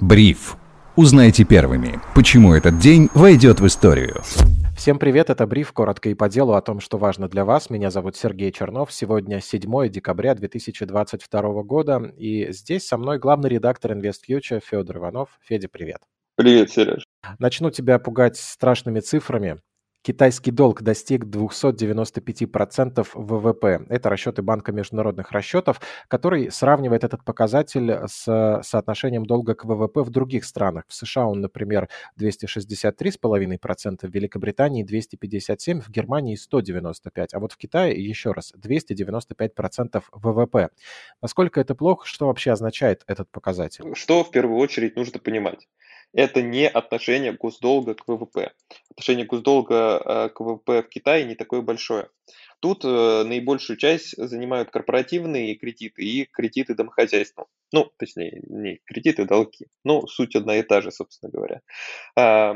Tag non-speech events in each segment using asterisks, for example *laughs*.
Бриф. Узнайте первыми, почему этот день войдет в историю. Всем привет, это Бриф, коротко и по делу о том, что важно для вас. Меня зовут Сергей Чернов. Сегодня 7 декабря 2022 года, и здесь со мной главный редактор InvestFuture Федор Иванов. Федя, привет. Привет, Сереж. Начну тебя пугать страшными цифрами. Китайский долг достиг 295% ВВП. Это расчеты Банка международных расчетов, который сравнивает этот показатель с соотношением долга к ВВП в других странах. В США он, например, 263,5%, в Великобритании 257%, в Германии 195%, а вот в Китае, еще раз, 295% ВВП. Насколько это плохо? Что вообще означает этот показатель? Что в первую очередь нужно понимать? Это не отношение госдолга к ВВП. Отношение госдолга э, к ВВП в Китае не такое большое. Тут э, наибольшую часть занимают корпоративные кредиты и кредиты домохозяйствам. Ну, точнее, не кредиты, долги. Но суть одна и та же, собственно говоря. Э,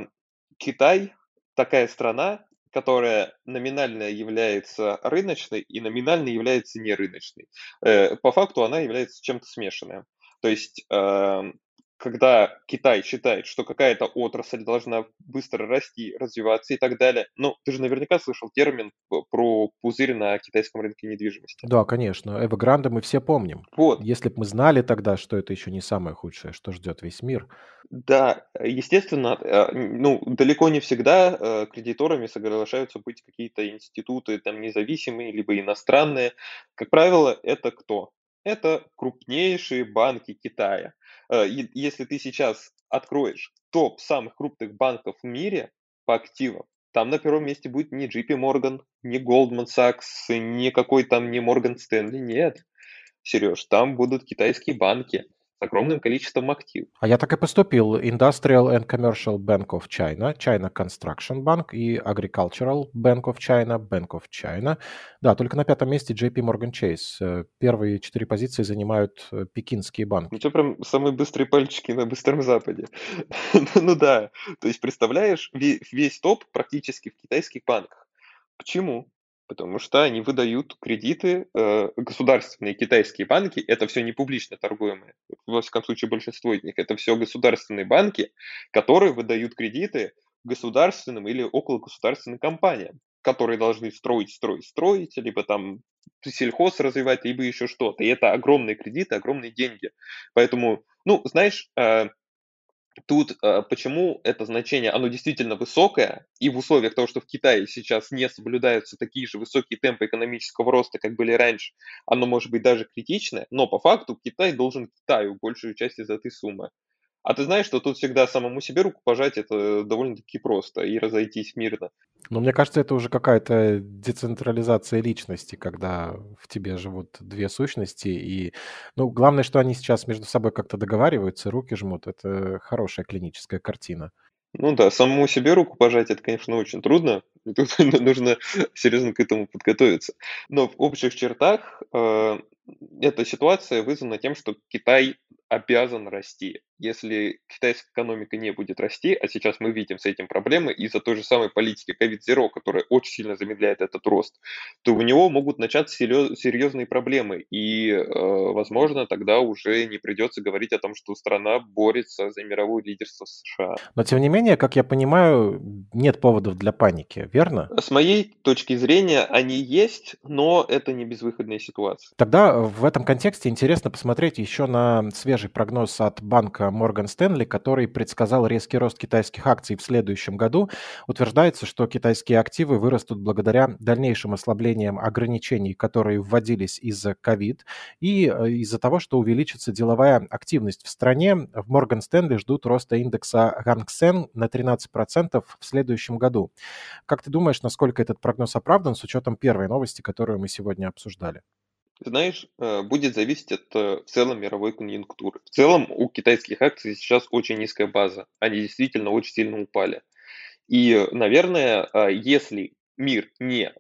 Китай такая страна, которая номинально является рыночной и номинально является нерыночной. Э, по факту она является чем-то смешанным. То есть эм, когда Китай считает, что какая-то отрасль должна быстро расти, развиваться и так далее. Ну, ты же наверняка слышал термин про пузырь на китайском рынке недвижимости. Да, конечно. Эвогранда мы все помним. Вот. Если бы мы знали тогда, что это еще не самое худшее, что ждет весь мир. Да, естественно, э, ну, далеко не всегда э, кредиторами соглашаются быть какие-то институты там независимые, либо иностранные. Как правило, это кто? Это крупнейшие банки Китая. Э, если ты сейчас откроешь топ самых крупных банков в мире по активам, там на первом месте будет не JP Morgan, не Goldman Sachs, не какой там, не Morgan Stanley, нет. Сереж, там будут китайские банки огромным количеством активов. А я так и поступил. Industrial and Commercial Bank of China, China Construction Bank и Agricultural Bank of China, Bank of China. Да, только на пятом месте JP Morgan Chase. Первые четыре позиции занимают э, пекинские банки. Ну, это прям самые быстрые пальчики на Быстром Западе. *laughs* ну да, то есть представляешь, весь топ практически в китайских банках. Почему? Потому что они выдают кредиты, э, государственные китайские банки, это все не публично торгуемые, во всяком случае большинство из них, это все государственные банки, которые выдают кредиты государственным или около государственным компаниям, которые должны строить, строить, строить, либо там сельхоз развивать, либо еще что-то. И это огромные кредиты, огромные деньги. Поэтому, ну, знаешь, э, Тут э, почему это значение, оно действительно высокое, и в условиях того, что в Китае сейчас не соблюдаются такие же высокие темпы экономического роста, как были раньше, оно может быть даже критичное, но по факту Китай должен Китаю большую часть из этой суммы. А ты знаешь, что тут всегда самому себе руку пожать это довольно-таки просто и разойтись мирно. Но мне кажется, это уже какая-то децентрализация личности, когда в тебе живут две сущности. И, ну, главное, что они сейчас между собой как-то договариваются, руки жмут. Это хорошая клиническая картина. Ну да, самому себе руку пожать, это, конечно, очень трудно. Тут *laughs* нужно серьезно к этому подготовиться. Но в общих чертах э, эта ситуация вызвана тем, что Китай обязан расти. Если китайская экономика не будет расти, а сейчас мы видим с этим проблемы из-за той же самой политики COVID-0, которая очень сильно замедляет этот рост, то у него могут начаться серьезные проблемы. И, э, возможно, тогда уже не придется говорить о том, что страна борется за мировое лидерство США. Но, тем не менее, как я понимаю, нет поводов для паники, верно? С моей точки зрения, они есть, но это не безвыходная ситуация. Тогда в этом контексте интересно посмотреть еще на свежий свежий прогноз от банка Morgan Stanley, который предсказал резкий рост китайских акций в следующем году. Утверждается, что китайские активы вырастут благодаря дальнейшим ослаблениям ограничений, которые вводились из-за COVID и э, из-за того, что увеличится деловая активность в стране. В Morgan Stanley ждут роста индекса Seng на 13% в следующем году. Как ты думаешь, насколько этот прогноз оправдан с учетом первой новости, которую мы сегодня обсуждали? Знаешь, э, будет зависеть от э, в целом мировой конъюнктуры. В целом у китайских акций сейчас очень низкая база. Они действительно очень сильно упали. И, наверное, э, если мир не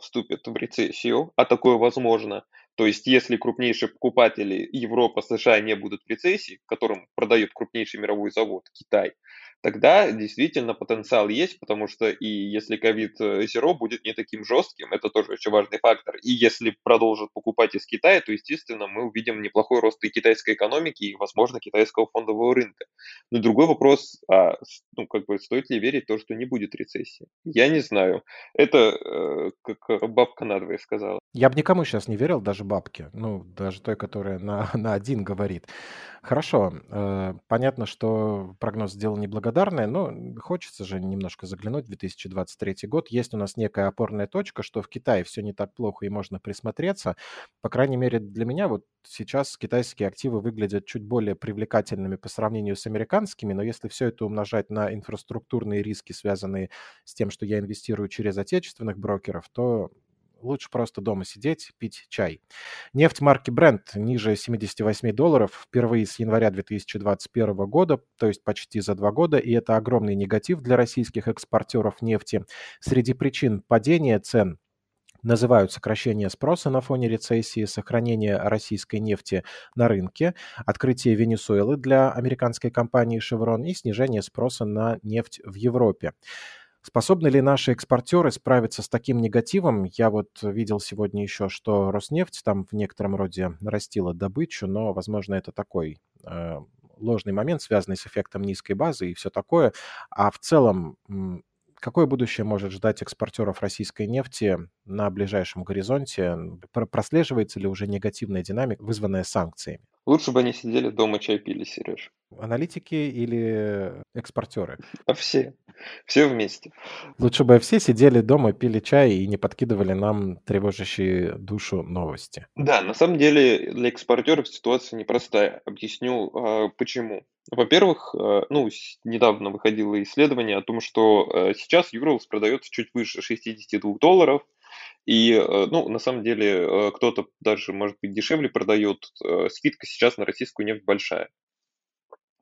вступит в рецессию, а такое возможно, то есть если крупнейшие покупатели Европа, США не будут в рецессии, которым продает крупнейший мировой завод Китай, тогда действительно потенциал есть, потому что и если ковид зеро будет не таким жестким, это тоже очень важный фактор, и если продолжат покупать из Китая, то, естественно, мы увидим неплохой рост и китайской экономики, и, возможно, китайского фондового рынка. Но другой вопрос, а, ну, как бы, стоит ли верить в то, что не будет рецессии? Я не знаю. Это, э, как бабка надвое сказала. Я бы никому сейчас не верил, даже бабке, ну, даже той, которая на, *laughs* на один говорит. Хорошо, э, понятно, что прогноз сделан неблагодарный, но хочется же немножко заглянуть в 2023 год. Есть у нас некая опорная точка, что в Китае все не так плохо и можно присмотреться. По крайней мере, для меня вот сейчас китайские активы выглядят чуть более привлекательными по сравнению с американскими, но если все это умножать на инфраструктурные риски, связанные с тем, что я инвестирую через отечественных брокеров, то лучше просто дома сидеть, пить чай. Нефть марки Brent ниже 78 долларов впервые с января 2021 года, то есть почти за два года, и это огромный негатив для российских экспортеров нефти. Среди причин падения цен называют сокращение спроса на фоне рецессии, сохранение российской нефти на рынке, открытие Венесуэлы для американской компании Chevron и снижение спроса на нефть в Европе. Способны ли наши экспортеры справиться с таким негативом? Я вот видел сегодня еще, что Роснефть там в некотором роде растила добычу, но, возможно, это такой э, ложный момент, связанный с эффектом низкой базы и все такое. А в целом, какое будущее может ждать экспортеров российской нефти на ближайшем горизонте? Прослеживается ли уже негативная динамика, вызванная санкциями? Лучше бы они сидели дома, чай пили, Сереж. Аналитики или экспортеры? А все. Все вместе. Лучше бы все сидели дома, пили чай и не подкидывали нам тревожащие душу новости. Да, на самом деле для экспортеров ситуация непростая. Объясню, а, почему. Во-первых, а, ну, недавно выходило исследование о том, что а, сейчас Юрлс продается чуть выше 62 долларов, и, ну, на самом деле, кто-то даже, может быть, дешевле продает. Скидка сейчас на российскую нефть большая.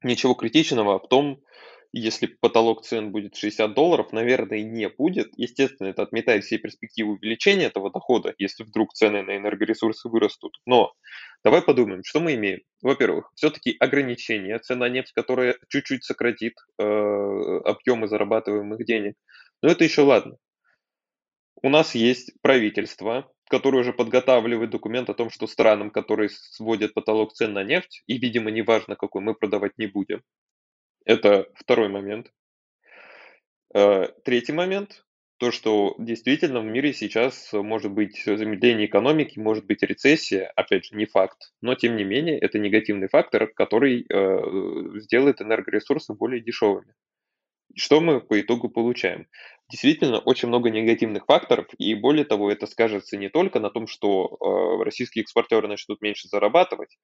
Ничего критичного в том, если потолок цен будет 60 долларов, наверное, не будет. Естественно, это отметает все перспективы увеличения этого дохода, если вдруг цены на энергоресурсы вырастут. Но давай подумаем, что мы имеем. Во-первых, все-таки ограничения, цена нефти, которая чуть-чуть сократит э, объемы зарабатываемых денег. Но это еще ладно. У нас есть правительство, которое уже подготавливает документ о том, что странам, которые сводят потолок цен на нефть, и, видимо, неважно какой, мы продавать не будем. Это второй момент. Э, третий момент, то, что действительно в мире сейчас может быть замедление экономики, может быть рецессия, опять же, не факт, но тем не менее это негативный фактор, который э, сделает энергоресурсы более дешевыми. Что мы по итогу получаем? Действительно, очень много негативных факторов, и более того, это скажется не только на том, что э, российские экспортеры начнут меньше зарабатывать,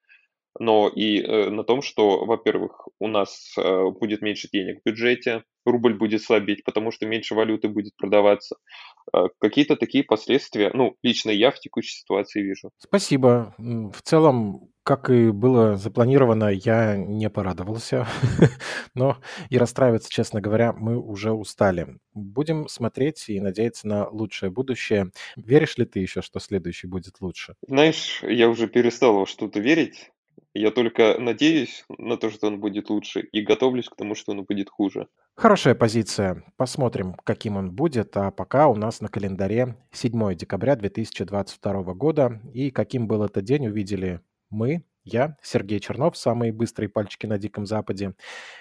но и э, на том, что, во-первых, у нас э, будет меньше денег в бюджете, рубль будет слабеть, потому что меньше валюты будет продаваться. Э, какие-то такие последствия, ну, лично я в текущей ситуации вижу. Спасибо. В целом, как и было запланировано, я не порадовался, *laughs* но и расстраиваться, честно говоря, мы уже устали. Будем смотреть и надеяться на лучшее будущее. Веришь ли ты еще, что следующий будет лучше? Знаешь, я уже перестал во что-то верить. Я только надеюсь на то, что он будет лучше, и готовлюсь к тому, что он будет хуже. Хорошая позиция. Посмотрим, каким он будет. А пока у нас на календаре 7 декабря 2022 года. И каким был этот день, увидели мы, я, Сергей Чернов, самые быстрые пальчики на Диком Западе,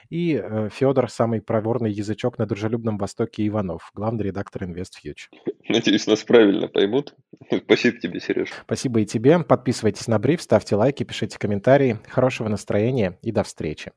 и э, Федор, самый проворный язычок на дружелюбном Востоке Иванов, главный редактор InvestFuture. *laughs* Надеюсь, нас правильно поймут. *laughs* Спасибо тебе, Сереж. Спасибо и тебе. Подписывайтесь на бриф, ставьте лайки, пишите комментарии. Хорошего настроения и до встречи.